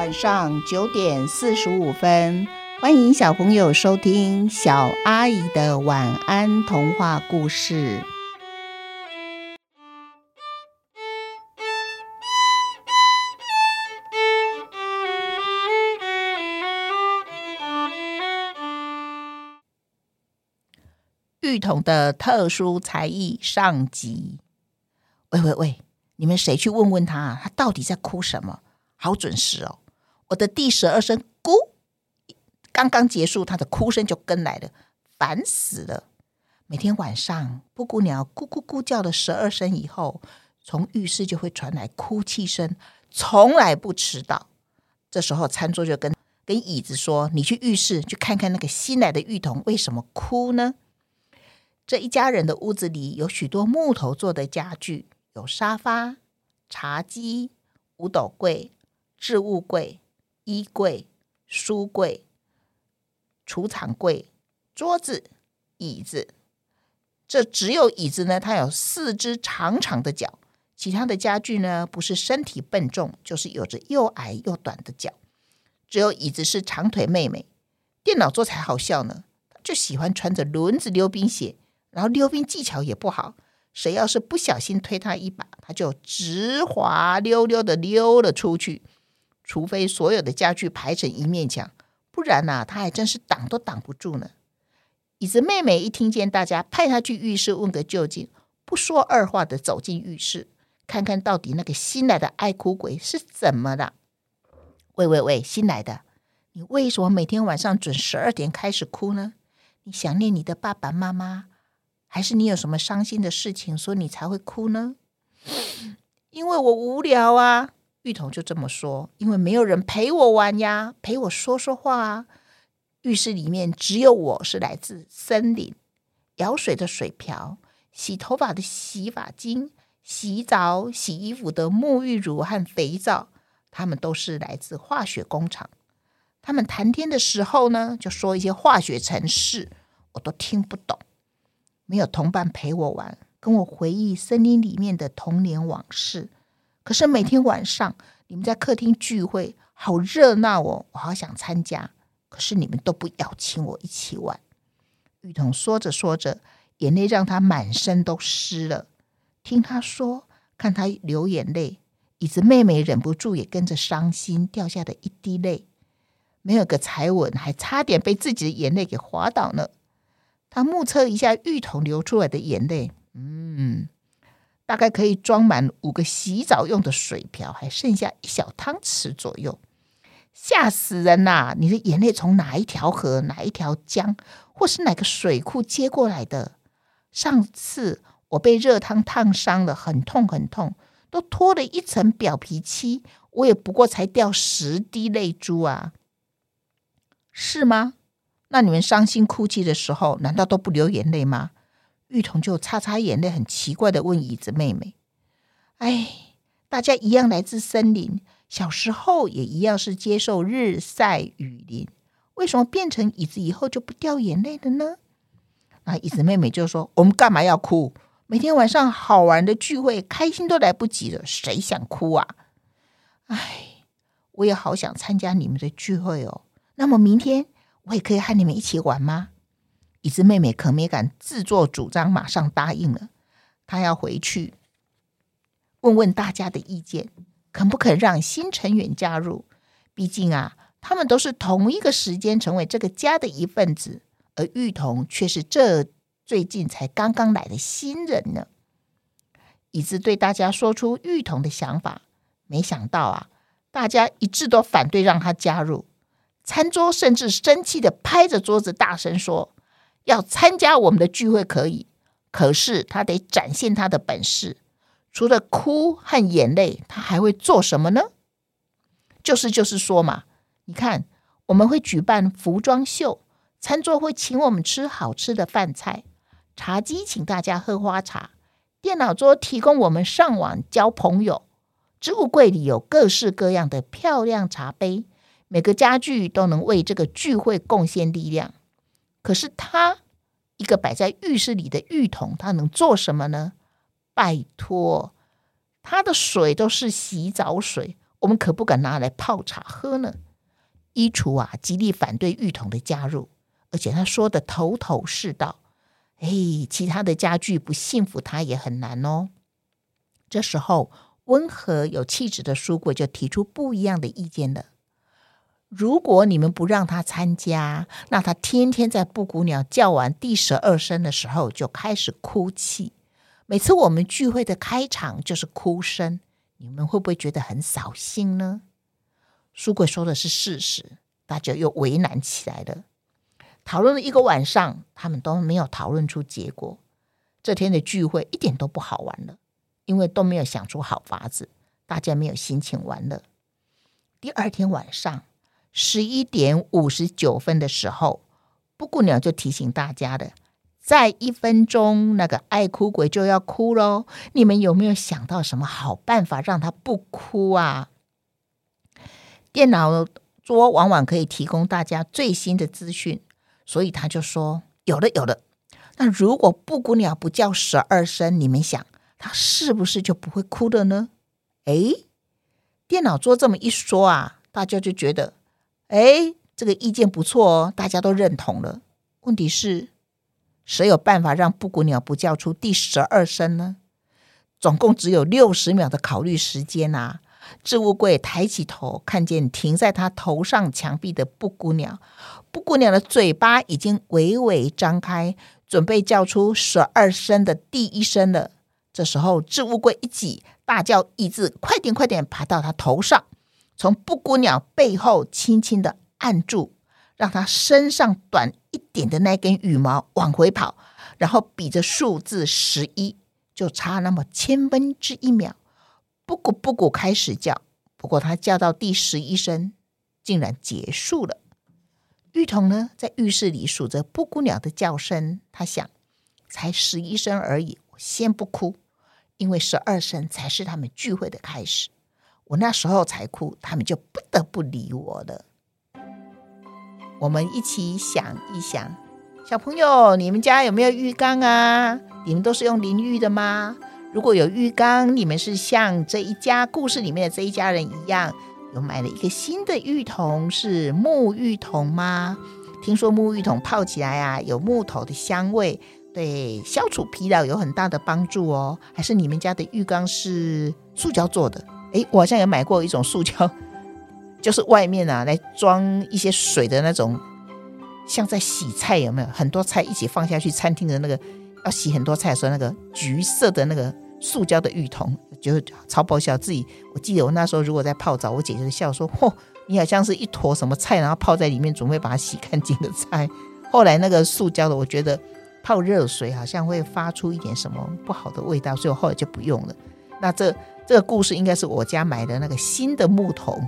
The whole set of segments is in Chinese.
晚上九点四十五分，欢迎小朋友收听小阿姨的晚安童话故事。玉童的特殊才艺上集。喂喂喂，你们谁去问问他，他到底在哭什么？好准时哦！我的第十二声“咕”刚刚结束，他的哭声就跟来了，烦死了！每天晚上布谷鸟咕咕咕叫了十二声以后，从浴室就会传来哭泣声，从来不迟到。这时候餐桌就跟跟椅子说：“你去浴室去看看那个新来的浴童为什么哭呢？”这一家人的屋子里有许多木头做的家具，有沙发、茶几、五斗柜、置物柜。衣柜、书柜、储藏柜、桌子、椅子，这只有椅子呢，它有四只长长的脚。其他的家具呢，不是身体笨重，就是有着又矮又短的脚。只有椅子是长腿妹妹。电脑桌才好笑呢，就喜欢穿着轮子溜冰鞋，然后溜冰技巧也不好。谁要是不小心推他一把，他就直滑溜溜的溜了出去。除非所有的家具排成一面墙，不然呐，他还真是挡都挡不住呢。椅子妹妹一听见大家派她去浴室问个究竟，不说二话的走进浴室，看看到底那个新来的爱哭鬼是怎么了。喂喂喂，新来的，你为什么每天晚上准十二点开始哭呢？你想念你的爸爸妈妈，还是你有什么伤心的事情，所以你才会哭呢？因为我无聊啊。芋头就这么说，因为没有人陪我玩呀，陪我说说话啊。浴室里面只有我是来自森林，舀水的水瓢，洗头发的洗发精，洗澡洗衣服的沐浴乳和肥皂，他们都是来自化学工厂。他们谈天的时候呢，就说一些化学程式，我都听不懂。没有同伴陪我玩，跟我回忆森林里面的童年往事。可是每天晚上你们在客厅聚会，好热闹哦！我好想参加，可是你们都不邀请我一起玩。玉彤说着说着，眼泪让他满身都湿了。听他说，看他流眼泪，椅子妹妹忍不住也跟着伤心，掉下的一滴泪。没有个踩稳，还差点被自己的眼泪给滑倒呢。他目测一下玉彤流出来的眼泪，嗯。大概可以装满五个洗澡用的水瓢，还剩下一小汤匙左右，吓死人呐！你的眼泪从哪一条河、哪一条江，或是哪个水库接过来的？上次我被热汤烫伤了，很痛很痛，都脱了一层表皮漆，我也不过才掉十滴泪珠啊，是吗？那你们伤心哭泣的时候，难道都不流眼泪吗？玉彤就擦擦眼泪，很奇怪的问椅子妹妹：“哎，大家一样来自森林，小时候也一样是接受日晒雨淋，为什么变成椅子以后就不掉眼泪了呢？”啊，椅子妹妹就说：“我们干嘛要哭？每天晚上好玩的聚会，开心都来不及了，谁想哭啊？”哎，我也好想参加你们的聚会哦。那么明天我也可以和你们一起玩吗？椅子妹妹可没敢自作主张，马上答应了。她要回去问问大家的意见，肯不肯让新成员加入？毕竟啊，他们都是同一个时间成为这个家的一份子，而玉彤却是这最近才刚刚来的新人呢。椅子对大家说出玉彤的想法，没想到啊，大家一致都反对让他加入。餐桌甚至生气的拍着桌子，大声说。要参加我们的聚会可以，可是他得展现他的本事。除了哭和眼泪，他还会做什么呢？就是就是说嘛，你看，我们会举办服装秀，餐桌会请我们吃好吃的饭菜，茶几请大家喝花茶，电脑桌提供我们上网交朋友，置物柜里有各式各样的漂亮茶杯，每个家具都能为这个聚会贡献力量。可是他一个摆在浴室里的浴桶，他能做什么呢？拜托，他的水都是洗澡水，我们可不敢拿来泡茶喝呢。衣橱啊，极力反对浴桶的加入，而且他说的头头是道。哎，其他的家具不信服他也很难哦。这时候，温和有气质的书柜就提出不一样的意见了。如果你们不让他参加，那他天天在布谷鸟叫完第十二声的时候就开始哭泣。每次我们聚会的开场就是哭声，你们会不会觉得很扫兴呢？书柜说的是事实，大家又为难起来了。讨论了一个晚上，他们都没有讨论出结果。这天的聚会一点都不好玩了，因为都没有想出好法子，大家没有心情玩了。第二天晚上十一点五十九分的时候，布谷鸟就提醒大家的：再一分钟，那个爱哭鬼就要哭喽。你们有没有想到什么好办法让他不哭啊？电脑桌往往可以提供大家最新的资讯。所以他就说：“有的，有的。那如果布谷鸟不叫十二声，你们想，它是不是就不会哭的呢？”哎，电脑桌这么一说啊，大家就觉得，哎，这个意见不错哦，大家都认同了。问题是，谁有办法让布谷鸟不叫出第十二声呢？总共只有六十秒的考虑时间啊！置物柜抬起头，看见停在他头上墙壁的布谷鸟。布谷鸟的嘴巴已经微微张开，准备叫出十二声的第一声了。这时候，置物柜一挤，大叫一字：“快点，快点！”爬到他头上，从布谷鸟背后轻轻的按住，让它身上短一点的那根羽毛往回跑，然后比着数字十一，就差那么千分之一秒。布谷布谷开始叫，不过他叫到第十一声，竟然结束了。玉童呢，在浴室里数着布谷鸟的叫声，他想，才十一声而已，我先不哭，因为十二声才是他们聚会的开始。我那时候才哭，他们就不得不理我了。我们一起想一想，小朋友，你们家有没有浴缸啊？你们都是用淋浴的吗？如果有浴缸，你们是像这一家故事里面的这一家人一样，有买了一个新的浴桶，是木浴桶吗？听说木浴桶泡起来啊，有木头的香味，对消除疲劳有很大的帮助哦。还是你们家的浴缸是塑胶做的？诶，我好像有买过一种塑胶，就是外面啊来装一些水的那种，像在洗菜有没有？很多菜一起放下去，餐厅的那个。要洗很多菜的时候，那个橘色的那个塑胶的浴桶，就是超爆笑。自己我记得我那时候如果在泡澡，我姐就笑说：“嚯，你好像是一坨什么菜，然后泡在里面，准备把它洗干净的菜。” 后来那个塑胶的，我觉得泡热水好像会发出一点什么不好的味道，所以我后来就不用了。那这这个故事应该是我家买的那个新的木桶、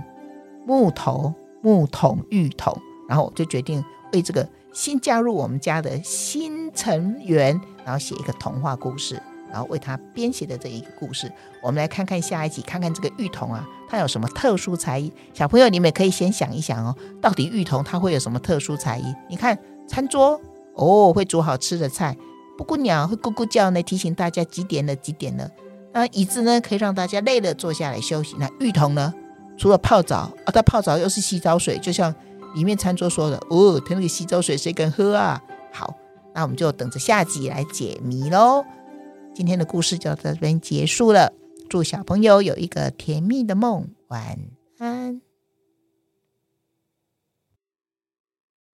木头、木桶浴桶，然后我就决定为这个新加入我们家的新成员。然后写一个童话故事，然后为他编写的这一个故事，我们来看看下一集，看看这个浴桶啊，他有什么特殊才艺？小朋友，你们可以先想一想哦，到底浴桶他会有什么特殊才艺？你看餐桌哦，会煮好吃的菜；布谷鸟会咕咕叫呢，提醒大家几点了，几点了。那椅子呢，可以让大家累了坐下来休息。那浴桶呢，除了泡澡啊，它泡澡又是洗澡水，就像里面餐桌说的哦，它那个洗澡水谁敢喝啊？好。那我们就等着下集来解谜喽。今天的故事就到这边结束了，祝小朋友有一个甜蜜的梦，晚安。